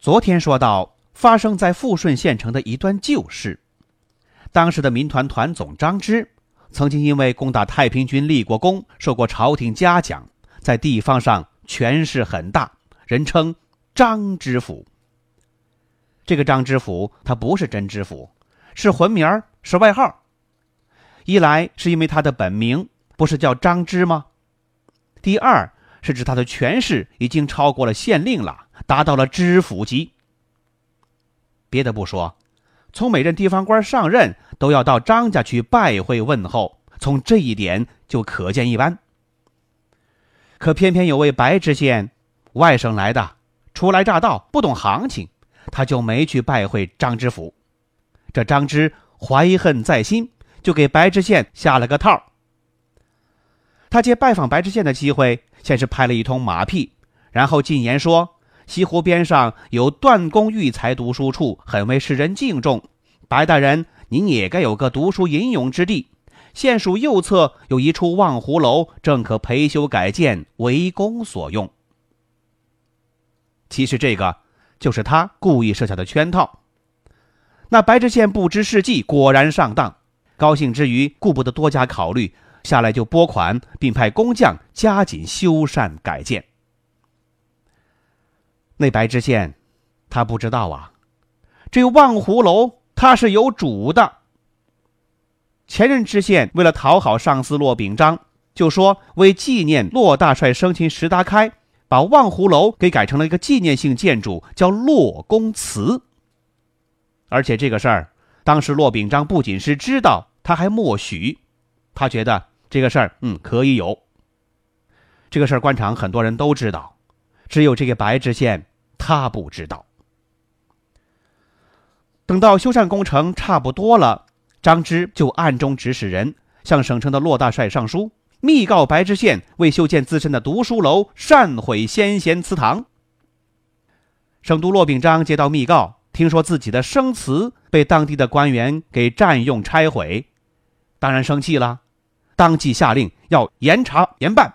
昨天说到发生在富顺县城的一段旧事，当时的民团团总张芝，曾经因为攻打太平军立过功，受过朝廷嘉奖，在地方上权势很大，人称张知府。这个张知府他不是真知府，是魂名儿，是外号。一来是因为他的本名不是叫张芝吗？第二是指他的权势已经超过了县令了。达到了知府级。别的不说，从每任地方官上任都要到张家去拜会问候，从这一点就可见一斑。可偏偏有位白知县，外省来的，初来乍到，不懂行情，他就没去拜会张知府。这张芝怀恨在心，就给白知县下了个套。他借拜访白知县的机会，先是拍了一通马屁，然后进言说。西湖边上有段公育才读书处，很为世人敬重。白大人，您也该有个读书吟咏之地。县署右侧有一处望湖楼，正可培修改建，为公所用。其实这个就是他故意设下的圈套。那白知县不知是计，果然上当。高兴之余，顾不得多加考虑，下来就拨款，并派工匠加紧修缮改建。那白知县，他不知道啊，这望湖楼他是有主的。前任知县为了讨好上司骆秉章，就说为纪念骆大帅生擒石达开，把望湖楼给改成了一个纪念性建筑，叫骆公祠。而且这个事儿，当时骆秉章不仅是知道，他还默许，他觉得这个事儿，嗯，可以有。这个事儿官场很多人都知道，只有这个白知县。他不知道。等到修缮工程差不多了，张芝就暗中指使人向省城的骆大帅上书，密告白知县为修建自身的读书楼擅毁先贤祠堂。省督骆秉章接到密告，听说自己的生祠被当地的官员给占用拆毁，当然生气了，当即下令要严查严办。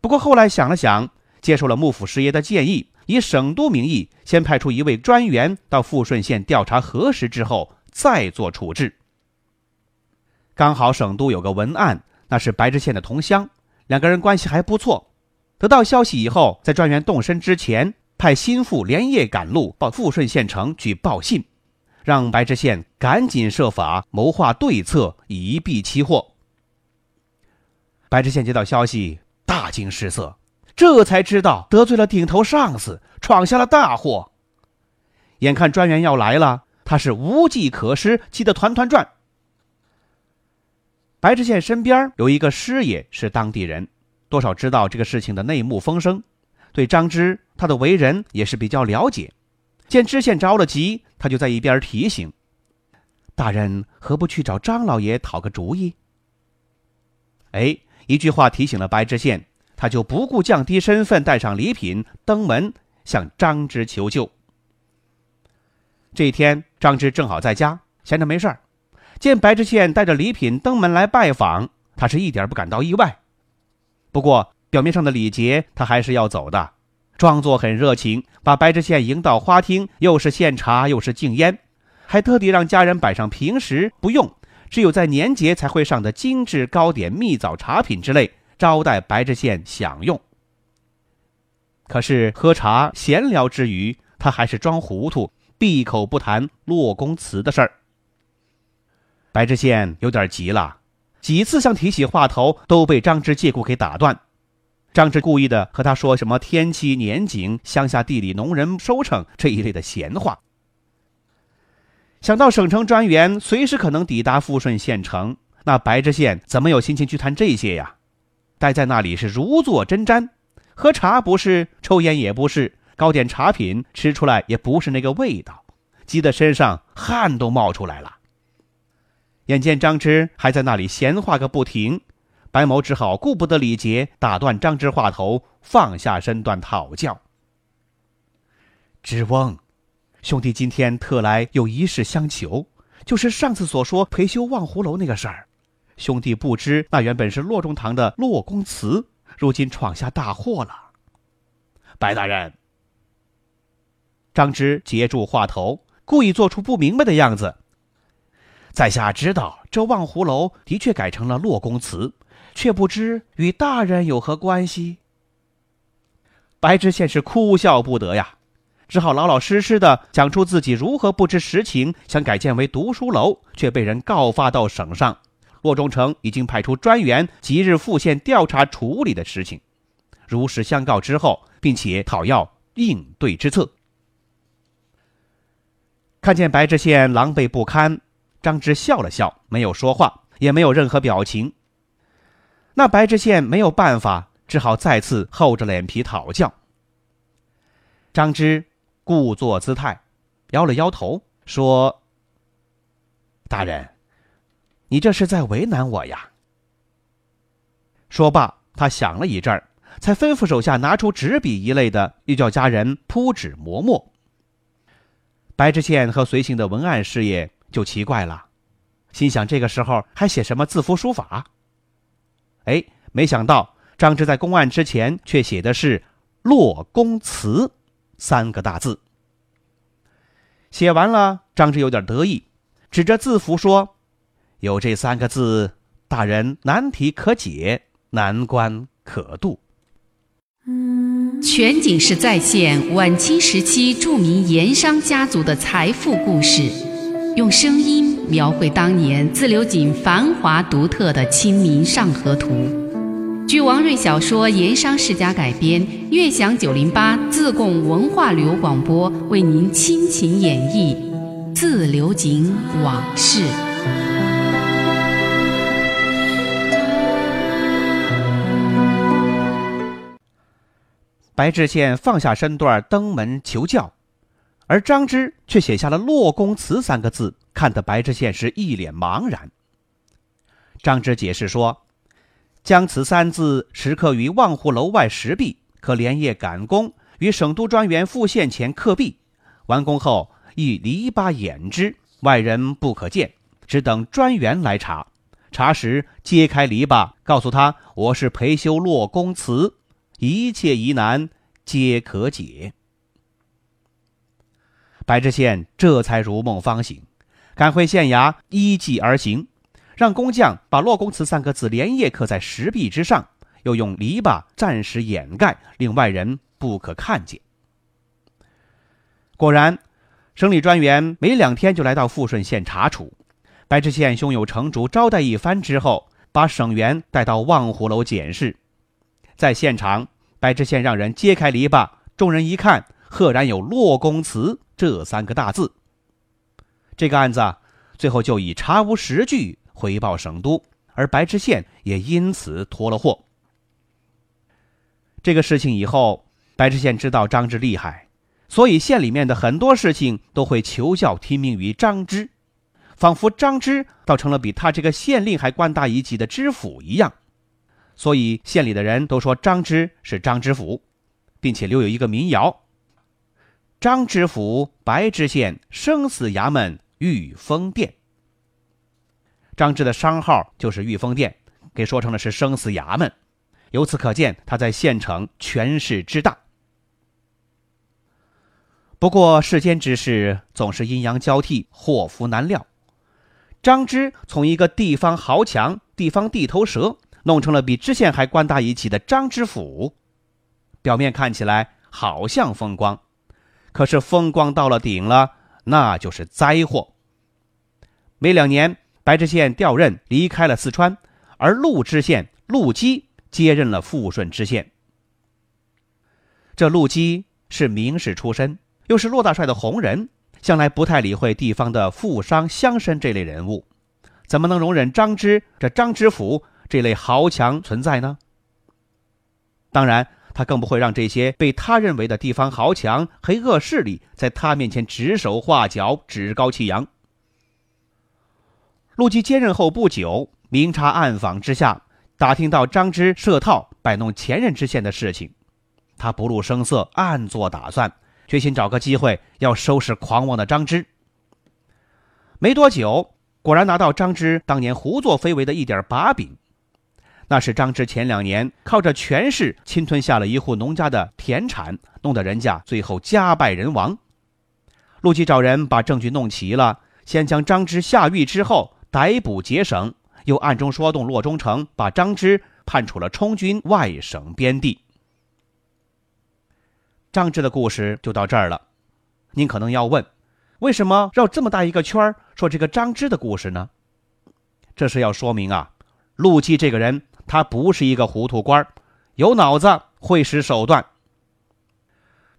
不过后来想了想。接受了幕府师爷的建议，以省督名义先派出一位专员到富顺县调查核实之后再做处置。刚好省督有个文案，那是白知县的同乡，两个人关系还不错。得到消息以后，在专员动身之前，派心腹连夜赶路到富顺县城去报信，让白知县赶紧设法谋划对策，以避其祸。白知县接到消息，大惊失色。这才知道得罪了顶头上司，闯下了大祸。眼看专员要来了，他是无计可施，气得团团转。白知县身边有一个师爷，是当地人，多少知道这个事情的内幕风声，对张芝他的为人也是比较了解。见知县着了急，他就在一边提醒：“大人何不去找张老爷讨个主意？”哎，一句话提醒了白知县。他就不顾降低身份，带上礼品登门向张芝求救。这一天，张芝正好在家，闲着没事儿，见白知县带着礼品登门来拜访，他是一点不感到意外。不过，表面上的礼节他还是要走的，装作很热情，把白知县迎到花厅，又是献茶又是敬烟，还特地让家人摆上平时不用，只有在年节才会上的精致糕点、蜜枣茶品之类。招待白知县享用。可是喝茶闲聊之余，他还是装糊涂，闭口不谈骆公祠的事儿。白知县有点急了，几次想提起话头，都被张芝借故给打断。张芝故意的和他说什么天气、年景、乡下地里、农人收成这一类的闲话。想到省城专员随时可能抵达富顺县城，那白知县怎么有心情去谈这些呀？待在那里是如坐针毡，喝茶不是，抽烟也不是，糕点茶品吃出来也不是那个味道，急得身上汗都冒出来了。眼见张芝还在那里闲话个不停，白某只好顾不得礼节，打断张芝话头，放下身段讨教：“知翁，兄弟今天特来有一事相求，就是上次所说培修望湖楼那个事儿。兄弟不知，那原本是洛中堂的骆公祠，如今闯下大祸了。”白大人，张芝截住话头，故意做出不明白的样子。在下知道这望湖楼的确改成了骆公祠，却不知与大人有何关系。白知县是哭笑不得呀，只好老老实实的讲出自己如何不知实情，想改建为读书楼，却被人告发到省上。骆中丞已经派出专员即日赴县调查处理的事情。如实相告之后，并且讨要应对之策。看见白知县狼狈不堪。张芝笑了笑，没有说话，也没有任何表情。那白知县没有办法，只好再次厚着脸皮讨教。张芝故作姿态，摇了摇头，说：“大人，你这是在为难我呀。”说罢，他想了一阵儿，才吩咐手下拿出纸笔一类的，又叫家人铺纸磨墨。白知县和随行的文案事业。就奇怪了，心想这个时候还写什么字符书法？哎，没想到张芝在公案之前却写的是“落公祠”三个大字。写完了，张芝有点得意，指着字符说：“有这三个字，大人难题可解，难关可渡。”全景式再现晚清时期著名盐商家族的财富故事。用声音描绘当年自流井繁华独特的《清明上河图》。据王瑞小说《盐商世家》改编，悦享九零八自贡文化旅游广播为您倾情演绎《自流井往事》。白知县放下身段登门求教。而张芝却写下了“骆公祠”三个字，看得白知县是一脸茫然。张芝解释说：“将此三字石刻于望湖楼外石壁，可连夜赶工，与省督专员赴县前刻壁。完工后，以篱笆掩之，外人不可见，只等专员来查。查时揭开篱笆，告诉他我是培修骆公祠，一切疑难皆可解。”白知县这才如梦方醒，赶回县衙依计而行，让工匠把“洛公祠”三个字连夜刻在石壁之上，又用篱笆暂时掩盖，令外人不可看见。果然，省里专员没两天就来到富顺县查处。白知县胸有成竹招待一番之后，把省员带到望湖楼检视。在现场，白知县让人揭开篱笆，众人一看，赫然有“骆公祠”。这三个大字，这个案子最后就以查无实据回报省督，而白知县也因此脱了祸。这个事情以后，白知县知道张芝厉害，所以县里面的很多事情都会求教听命于张芝，仿佛张芝倒成了比他这个县令还官大一级的知府一样。所以县里的人都说张芝是张知府，并且留有一个民谣。张知府，白知县，生死衙门御风殿。张芝的商号就是御风殿，给说成了是生死衙门。由此可见，他在县城权势之大。不过世间之事总是阴阳交替，祸福难料。张芝从一个地方豪强、地方地头蛇，弄成了比知县还官大一级的张知府。表面看起来好像风光。可是风光到了顶了，那就是灾祸。没两年，白知县调任离开了四川，而陆知县陆基接任了富顺知县。这陆基是名士出身，又是骆大帅的红人，向来不太理会地方的富商乡绅这类人物，怎么能容忍张芝这张知府这类豪强存在呢？当然。他更不会让这些被他认为的地方豪强、黑恶势力在他面前指手画脚、趾高气扬。陆基接任后不久，明察暗访之下，打听到张芝设套摆弄前任知县的事情，他不露声色，暗做打算，决心找个机会要收拾狂妄的张芝。没多久，果然拿到张芝当年胡作非为的一点把柄。那是张芝前两年靠着权势侵吞下了一户农家的田产，弄得人家最后家败人亡。陆基找人把证据弄齐了，先将张芝下狱之后逮捕结省，又暗中说动洛中丞把张芝判处了充军外省边地。张芝的故事就到这儿了。您可能要问，为什么绕这么大一个圈说这个张芝的故事呢？这是要说明啊，陆基这个人。他不是一个糊涂官有脑子，会使手段。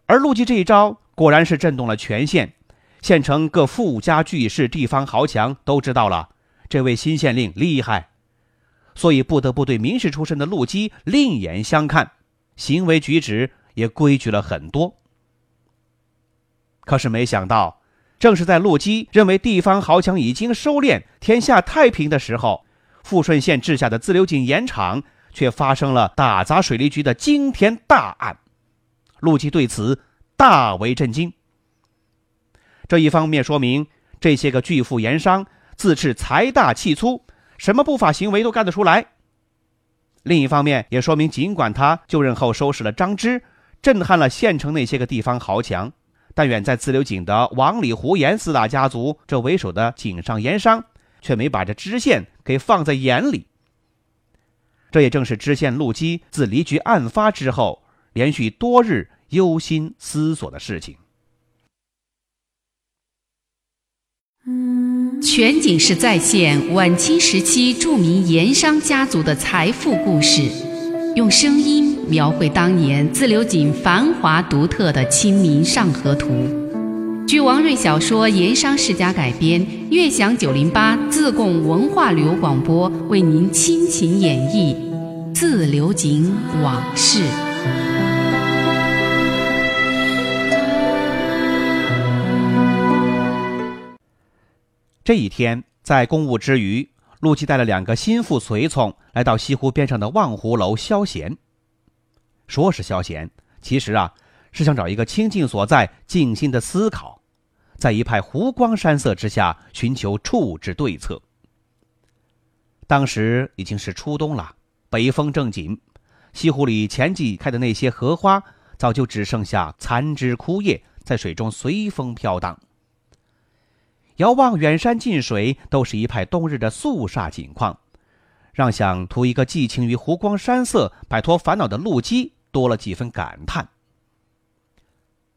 而陆基这一招果然是震动了全县，县城各富家巨士、地方豪强都知道了这位新县令厉害，所以不得不对民事出身的陆基另眼相看，行为举止也规矩了很多。可是没想到，正是在陆基认为地方豪强已经收敛，天下太平的时候。富顺县治下的自流井盐场却发生了打砸水利局的惊天大案，陆基对此大为震惊。这一方面说明这些个巨富盐商自恃财大气粗，什么不法行为都干得出来；另一方面也说明，尽管他就任后收拾了张芝，震撼了县城那些个地方豪强，但远在自流井的王李胡盐四大家族这为首的井上盐商。却没把这知县给放在眼里。这也正是知县陆基自离局案发之后，连续多日忧心思索的事情。全景式再现晚清时期著名盐商家族的财富故事，用声音描绘当年自流井繁华独特的《清明上河图》。据王瑞小说《盐商世家》改编，悦享九零八自贡文化旅游广播为您倾情演绎《自流井往事》。这一天，在公务之余，陆基带了两个心腹随从来到西湖边上的望湖楼消闲。说是消闲，其实啊，是想找一个清静所在，静心的思考。在一派湖光山色之下，寻求处置对策。当时已经是初冬了，北风正紧，西湖里前季开的那些荷花，早就只剩下残枝枯叶，在水中随风飘荡。遥望远山近水，都是一派冬日的肃杀景况，让想图一个寄情于湖光山色、摆脱烦恼的陆基多了几分感叹。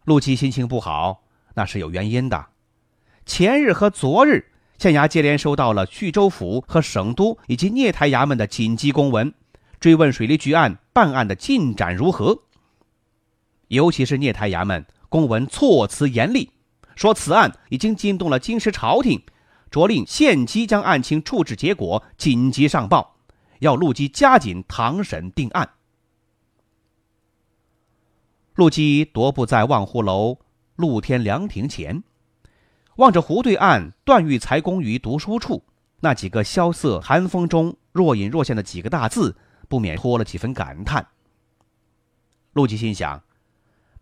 陆基心情不好。那是有原因的。前日和昨日，县衙接连收到了徐州府和省都以及聂台衙门的紧急公文，追问水利局案办案的进展如何。尤其是聂台衙门公文措辞严厉，说此案已经惊动了京师朝廷，着令限期将案情处置结果紧急上报，要陆基加紧堂审定案。陆基踱步在望湖楼。露天凉亭前，望着湖对岸段玉裁公于读书处那几个萧瑟寒风中若隐若现的几个大字，不免多了几分感叹。陆基心想，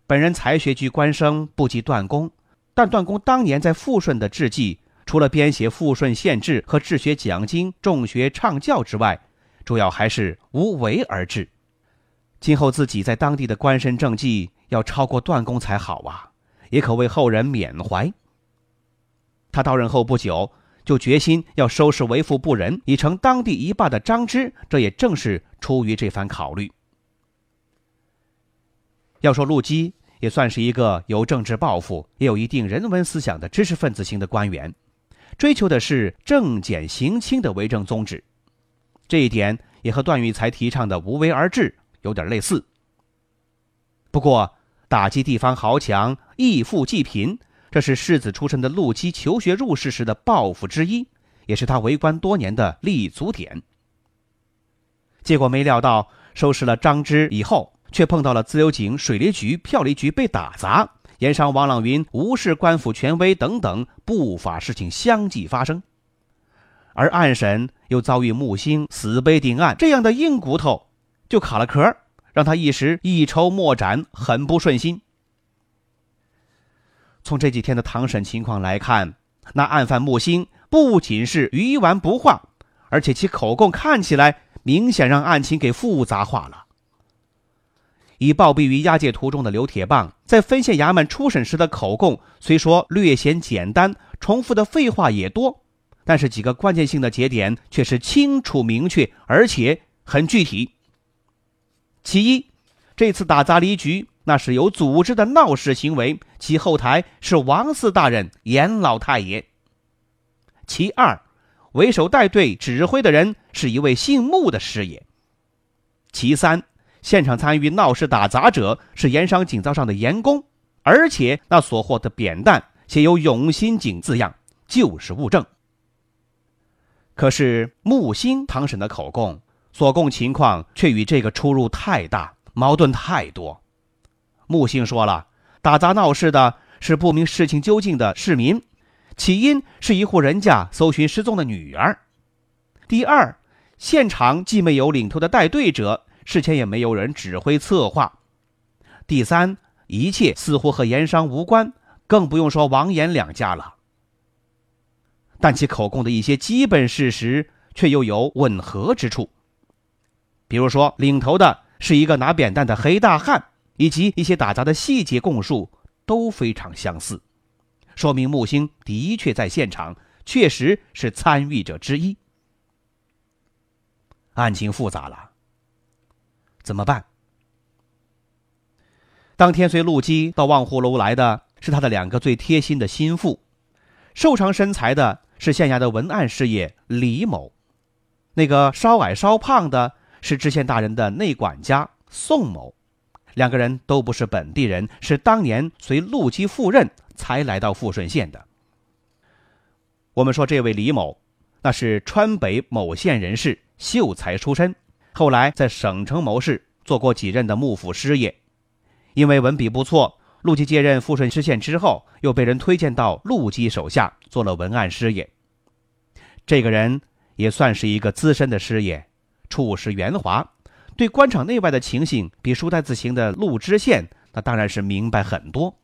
本人才学居官生，不及段公，但段公当年在富顺的志记，除了编写富顺县志和治学讲经、重学唱教之外，主要还是无为而治。今后自己在当地的官身政绩要超过段公才好啊！也可为后人缅怀。他到任后不久，就决心要收拾为富不仁、已成当地一霸的张芝，这也正是出于这番考虑。要说陆基也算是一个有政治抱负、也有一定人文思想的知识分子型的官员，追求的是政简刑轻的为政宗旨，这一点也和段玉裁提倡的无为而治有点类似。不过，打击地方豪强，义富济贫，这是世子出身的陆基求学入仕时的抱负之一，也是他为官多年的立足点。结果没料到，收拾了张芝以后，却碰到了自由井、水利局、票厘局被打砸，盐商王朗云无视官府权威等等不法事情相继发生，而案审又遭遇木星死背定案这样的硬骨头，就卡了壳，让他一时一筹莫展，很不顺心。从这几天的堂审情况来看，那案犯木星不仅是鱼丸不化，而且其口供看起来明显让案情给复杂化了。以暴毙于押解途中的刘铁棒，在分县衙门初审时的口供虽说略显简单，重复的废话也多，但是几个关键性的节点却是清楚明确，而且很具体。其一，这次打砸离局，那是有组织的闹事行为，其后台是王四大人、严老太爷。其二，为首带队指挥的人是一位姓穆的师爷。其三。现场参与闹事打砸者是盐商井灶上的盐工，而且那所获的扁担写有“永兴井”字样，就是物证。可是木星堂审的口供所供情况却与这个出入太大，矛盾太多。木星说了，打砸闹事的是不明事情究竟的市民，起因是一户人家搜寻失踪的女儿。第二，现场既没有领头的带队者。事前也没有人指挥策划。第三，一切似乎和盐商无关，更不用说王岩两家了。但其口供的一些基本事实却又有吻合之处。比如说，领头的是一个拿扁担的黑大汉，以及一些打杂的细节供述都非常相似，说明木星的确在现场，确实是参与者之一。案情复杂了。怎么办？当天随陆基到望湖楼来的是他的两个最贴心的心腹，瘦长身材的是县衙的文案事业李某，那个稍矮稍胖的是知县大人的内管家宋某，两个人都不是本地人，是当年随陆基赴任才来到富顺县的。我们说这位李某，那是川北某县人士，秀才出身。后来在省城谋事，做过几任的幕府师爷，因为文笔不错，陆基接任富顺知县之后，又被人推荐到陆基手下做了文案师爷。这个人也算是一个资深的师爷，处事圆滑，对官场内外的情形比书呆子型的陆知县那当然是明白很多。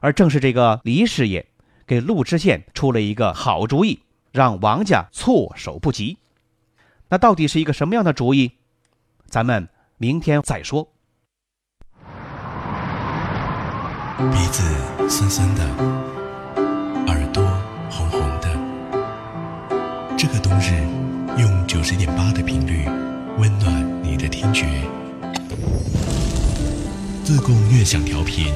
而正是这个李师爷，给陆知县出了一个好主意，让王家措手不及。那到底是一个什么样的主意？咱们明天再说。鼻子酸酸的，耳朵红红的。这个冬日，用九十点八的频率温暖你的听觉。自贡悦享调频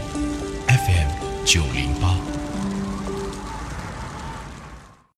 ，FM 九零八。